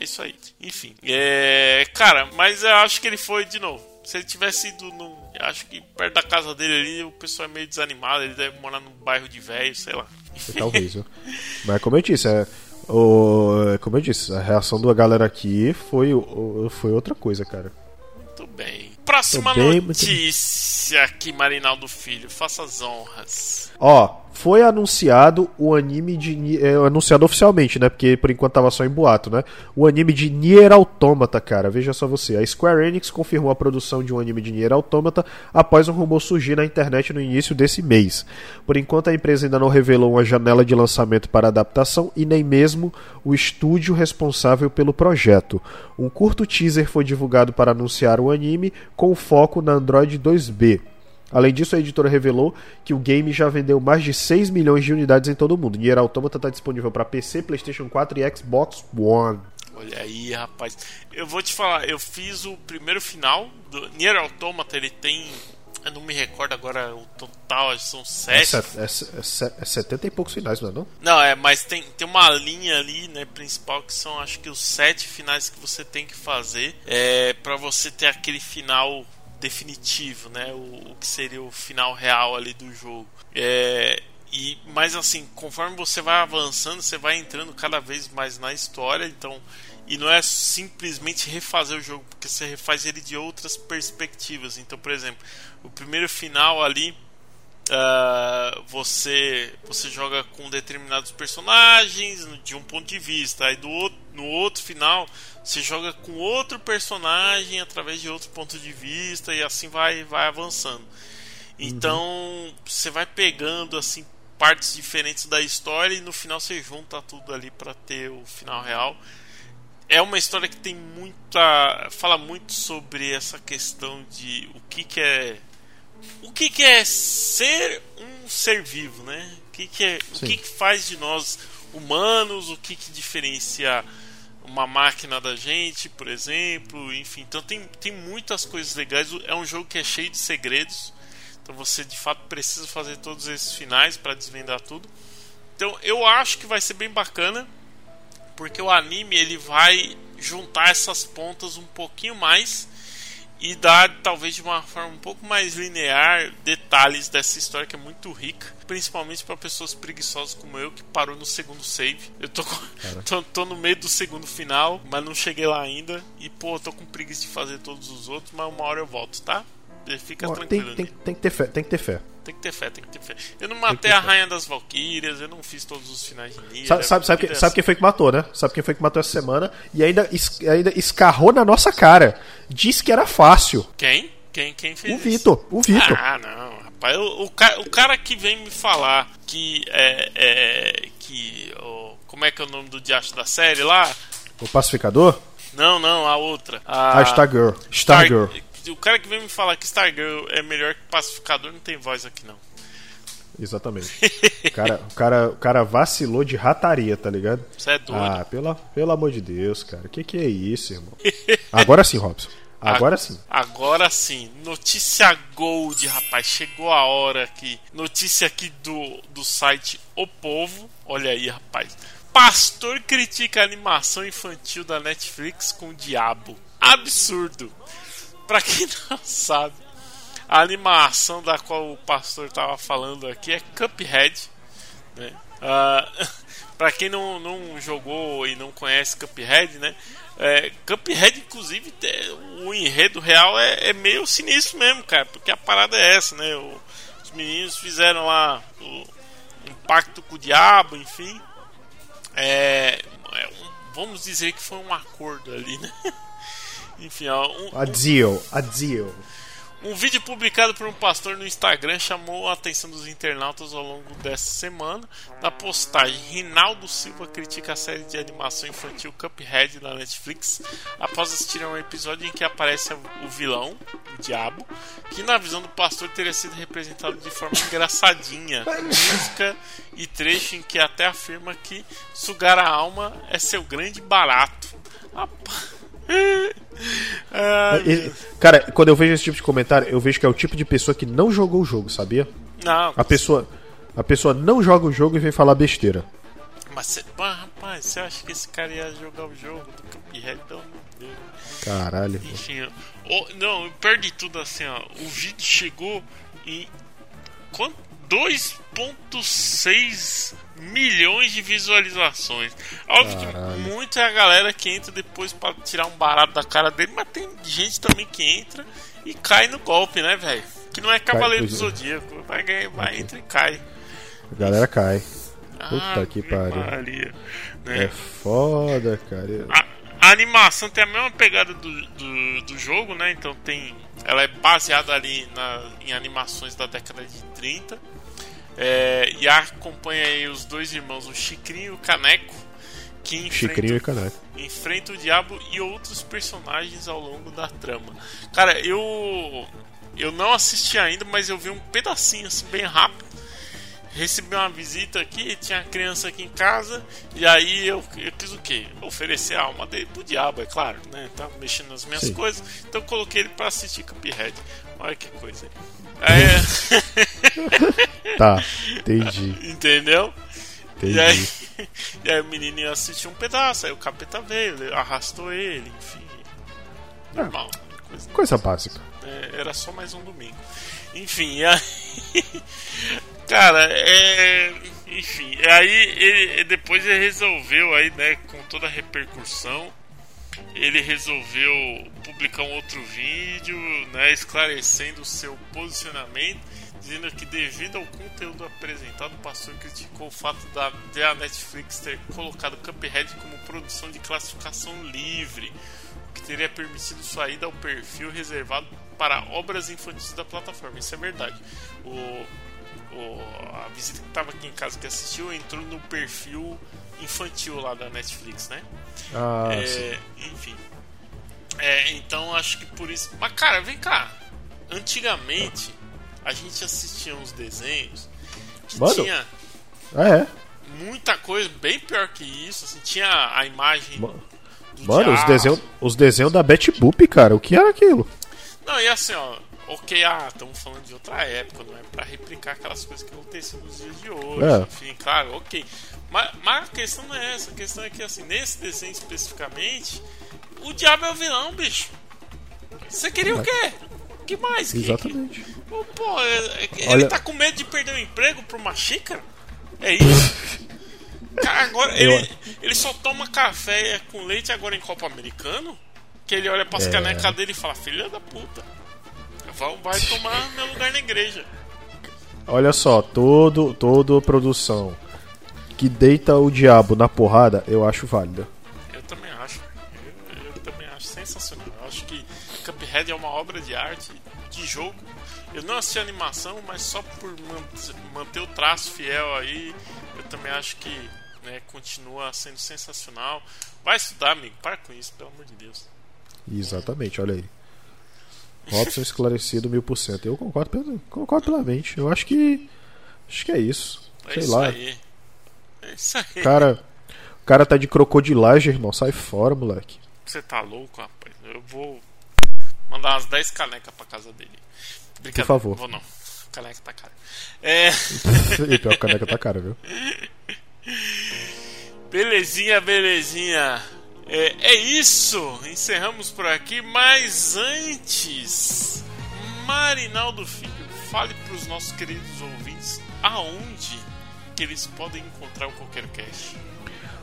É isso aí. Enfim, é. Cara, mas eu acho que ele foi de novo. Se ele tivesse ido no. Acho que perto da casa dele ali, o pessoal é meio desanimado. Ele deve morar num bairro de velho, sei lá. Talvez, viu? Mas como eu disse, é, o, como eu disse, a reação da galera aqui foi, foi outra coisa, cara. Muito bem. Próxima bem, muito notícia aqui, Marinaldo Filho. Faça as honras. Ó, foi anunciado o anime de. É, anunciado oficialmente, né? Porque por enquanto tava só em boato, né? O anime de Nier Automata, cara. Veja só você. A Square Enix confirmou a produção de um anime de Nier Automata após um rumor surgir na internet no início desse mês. Por enquanto, a empresa ainda não revelou uma janela de lançamento para adaptação e nem mesmo o estúdio responsável pelo projeto. Um curto teaser foi divulgado para anunciar o anime, com foco na Android 2B. Além disso, a editora revelou que o game já vendeu mais de 6 milhões de unidades em todo o mundo. Nier Automata está disponível para PC, PlayStation 4 e Xbox One. Olha aí, rapaz. Eu vou te falar, eu fiz o primeiro final do Nier Automata, ele tem. Eu não me recordo agora o total, acho que são É, sete. set- é, é se- é 70 e poucos finais, não é não? Não, é, mas tem, tem uma linha ali, né, principal, que são acho que os sete finais que você tem que fazer é, para você ter aquele final definitivo, né? O, o que seria o final real ali do jogo. É, e, mas assim, conforme você vai avançando, você vai entrando cada vez mais na história, então. E não é simplesmente refazer o jogo, porque você refaz ele de outras perspectivas. Então, por exemplo, o primeiro final ali ah, você você joga com determinados personagens de um ponto de vista aí do outro, no outro final você joga com outro personagem através de outro ponto de vista e assim vai vai avançando então você vai pegando assim partes diferentes da história e no final você junta tudo ali para ter o final real é uma história que tem muita fala muito sobre essa questão de o que que é o que, que é ser um ser vivo, né? O que, que é, o que, que faz de nós humanos? O que, que diferencia uma máquina da gente, por exemplo? Enfim, então tem, tem muitas coisas legais. É um jogo que é cheio de segredos. Então você de fato precisa fazer todos esses finais para desvendar tudo. Então eu acho que vai ser bem bacana porque o anime ele vai juntar essas pontas um pouquinho mais e dar talvez de uma forma um pouco mais linear detalhes dessa história que é muito rica, principalmente para pessoas preguiçosas como eu que parou no segundo save. Eu tô, com- *laughs* tô, tô no meio do segundo final, mas não cheguei lá ainda e pô, tô com preguiça de fazer todos os outros, mas uma hora eu volto, tá? Fica Ó, tranquilo. tem, tem, né? tem que ter fé, tem que ter fé. Tem que ter fé, tem que ter fé. Eu não matei a Rainha das Valquírias, eu não fiz todos os finais de Nier. Sabe, sabe, sabe, é sabe quem foi que matou, né? Sabe quem foi que matou essa semana? E ainda, es- ainda escarrou na nossa cara. Disse que era fácil. Quem? Quem, quem fez O isso? Vitor, o Vitor. Ah, não, rapaz. O, o, ca- o cara que vem me falar que é. é que. o- como é que é o nome do diacho da série lá? O pacificador? Não, não, a outra. A Ah, Stargirl. Stargirl. O cara que vem me falar que Stargirl é melhor que Pacificador não tem voz aqui, não. Exatamente. O cara, o, cara, o cara vacilou de rataria, tá ligado? Você é doido. Ah, pela, pelo amor de Deus, cara. Que que é isso, irmão? Agora sim, Robson. Agora sim. Agora sim, notícia Gold, rapaz. Chegou a hora aqui. Notícia aqui do, do site O Povo. Olha aí, rapaz. Pastor critica a animação infantil da Netflix com o diabo. Absurdo. Pra quem não *laughs* sabe, a animação da qual o pastor tava falando aqui é Cuphead. Né? Ah, *laughs* pra quem não, não jogou e não conhece Cuphead, né? É, Cuphead, inclusive, o enredo real é, é meio sinistro mesmo, cara, porque a parada é essa, né? O- os meninos fizeram lá o- um pacto com o diabo, enfim. É, é um- vamos dizer que foi um acordo ali, né? *laughs* Enfim, ó, um, A Dio, a Dio. um vídeo publicado por um pastor no Instagram chamou a atenção dos internautas ao longo dessa semana. Na postagem, Rinaldo Silva critica a série de animação infantil Cuphead da Netflix após assistir a um episódio em que aparece o vilão, o diabo, que na visão do pastor teria sido representado de forma engraçadinha, *laughs* música e trecho em que até afirma que sugar a alma é seu grande barato. Rapaz. *laughs* Cara, quando eu vejo esse tipo de comentário, eu vejo que é o tipo de pessoa que não jogou o jogo, sabia? não, A pessoa, a pessoa não joga o jogo e vem falar besteira. Mas, cê, rapaz, você acha que esse cara ia jogar o jogo do Cuphead? Pelo amor de Deus. Caralho. Enfim, ó. Ó, não, eu perdi tudo assim, ó. O vídeo chegou em. quanto? 2,6 milhões de visualizações. Óbvio Caralho. que muito é a galera que entra depois pra tirar um barato da cara dele, mas tem gente também que entra e cai no golpe, né, velho? Que não é Cavaleiro do. Zodíaco. Vai, ganhar- vai, entra e cai. A galera cai. Puta Ave que pariu. Maria, né? É foda, cara. A, a animação tem a mesma pegada do, do, do jogo, né? Então tem. Ela é baseada ali na, em animações da década de 30. É, e acompanha aí os dois irmãos, o Chicrinho e o Caneco, que enfrentam, enfrentam o diabo e outros personagens ao longo da trama. Cara, eu. Eu não assisti ainda, mas eu vi um pedacinho assim bem rápido recebi uma visita aqui, tinha criança aqui em casa, e aí eu, eu quis o quê? Oferecer a alma dele pro diabo, é claro, né? Tava mexendo nas minhas Sim. coisas, então eu coloquei ele pra assistir Cuphead. Olha que coisa aí. É, *laughs* Tá, entendi. entendeu? Entendi. E aí, *laughs* e aí o menino ia assistir um pedaço, aí o capeta veio, ele arrastou ele, enfim. Normal. Coisa Coisa básica. É, era só mais um domingo. Enfim, e aí. *laughs* Cara, é. Enfim, aí ele, depois ele resolveu aí, né, com toda a repercussão, ele resolveu publicar um outro vídeo, né, esclarecendo o seu posicionamento, dizendo que devido ao conteúdo apresentado, o pastor criticou o fato da, de a Netflix ter colocado Cuphead como produção de classificação livre, o que teria permitido sua ida ao perfil reservado para obras infantis da plataforma. Isso é verdade. O- a visita que estava aqui em casa que assistiu entrou no perfil infantil lá da Netflix, né? Ah, É, enfim. É, então acho que por isso. Mas cara, vem cá. Antigamente a gente assistia uns desenhos que Mano. tinha Ah, é. muita coisa bem pior que isso. Assim, tinha a imagem. Ma- do Mano, os desenhos os desenhos da Betty Boop, cara, o que era aquilo? Não, e assim, ó, ok, ah, estamos falando de outra época, não é pra replicar aquelas coisas que acontecem nos dias de hoje. É. Enfim, claro, ok. Mas, mas a questão não é essa, a questão é que assim, nesse desenho especificamente, o diabo é o vilão, bicho. Você queria o quê? que mais? Que- Exatamente. que- Pô, pô, é- é- ele Olha- tá com medo de perder o emprego pra uma xícara? É isso? *laughs* Cara, agora Eu- ele, ele só toma café com leite agora em copo americano? Que ele olha pras É. canecas dele e fala, filha da puta. Vai, tomar meu lugar na igreja. Olha só, todo, toda produção que deita o diabo na porrada, eu acho válida. Eu também acho. Eu, eu também acho sensacional. Eu acho que Cuphead é uma obra de arte, de jogo. Eu não assisti a animação, mas só por manter, manter o traço fiel aí, eu também acho que né, continua sendo sensacional. Vai estudar, amigo. Para com isso, pelo amor de Deus. Exatamente, olha aí. Robson esclarecido mil por cento. Eu concordo, plen- concordo plenamente. Eu acho que. Acho que é isso. É Sei isso lá. aí. É isso aí. Cara, o cara tá de crocodilagem, irmão. Sai fora, moleque. Você tá louco, rapaz? Eu vou mandar umas 10 canecas pra casa dele. Brincadeira, favor. Não vou não. Caneca tá cara. É. *laughs* E pior caneca tá cara, viu? *laughs* Belezinha, belezinha. É, é isso. Encerramos por aqui. Mas antes, Marinaldo Filho, fale pros nossos queridos ouvintes aonde que eles podem encontrar o Qualquer Cash.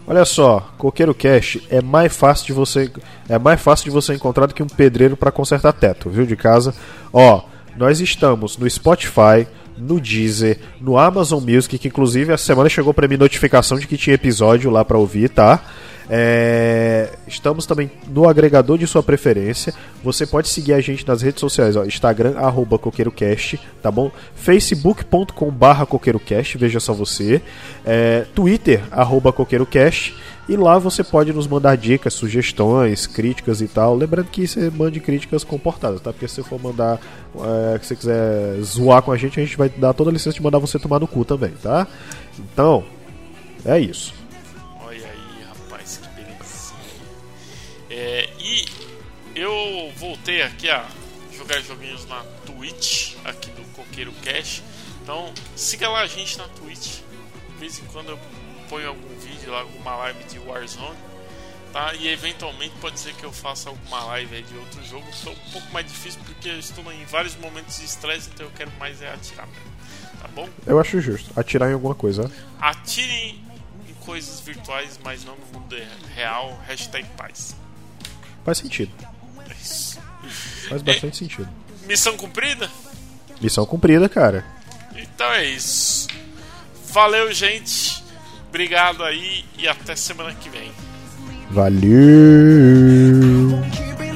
Olha só, Coqueiro Cash é mais fácil de você é mais fácil de você encontrar do que um pedreiro para consertar teto, viu de casa. Ó, nós estamos no Spotify, no Deezer, no Amazon Music, que inclusive essa semana chegou para mim notificação de que tinha episódio lá para ouvir, tá? É, estamos também no agregador de sua preferência. Você pode seguir a gente nas redes sociais, ó, Instagram arroba CoqueiroCast, tá bom? Facebook.com barra CoqueiroCast, veja só você. É, Twitter arroba CoqueiroCast e lá você pode nos mandar dicas, sugestões, críticas e tal. Lembrando que você mande críticas comportadas, tá? Porque se você for mandar, é, que você quiser zoar com a gente, a gente vai dar toda a licença de mandar você tomar no cu também, tá? Então, é isso. É, e eu voltei aqui a jogar joguinhos na Twitch, aqui do Coqueiro Cash. Então, siga lá a gente na Twitch. De vez em quando eu ponho algum vídeo lá, alguma live de Warzone. Tá? E eventualmente pode ser que eu faça alguma live de outro jogo. Estou um pouco mais difícil porque eu estou em vários momentos de estresse, então eu quero mais é atirar mesmo. Tá bom? Eu acho justo. Atirar em alguma coisa. né? Atirem em coisas virtuais, mas não no mundo real. Hashtag paz. Faz sentido. É. Faz bastante sentido. Missão cumprida? Missão cumprida, cara. Então é isso. Valeu, gente. Obrigado aí e até semana que vem. Valeu! Keeping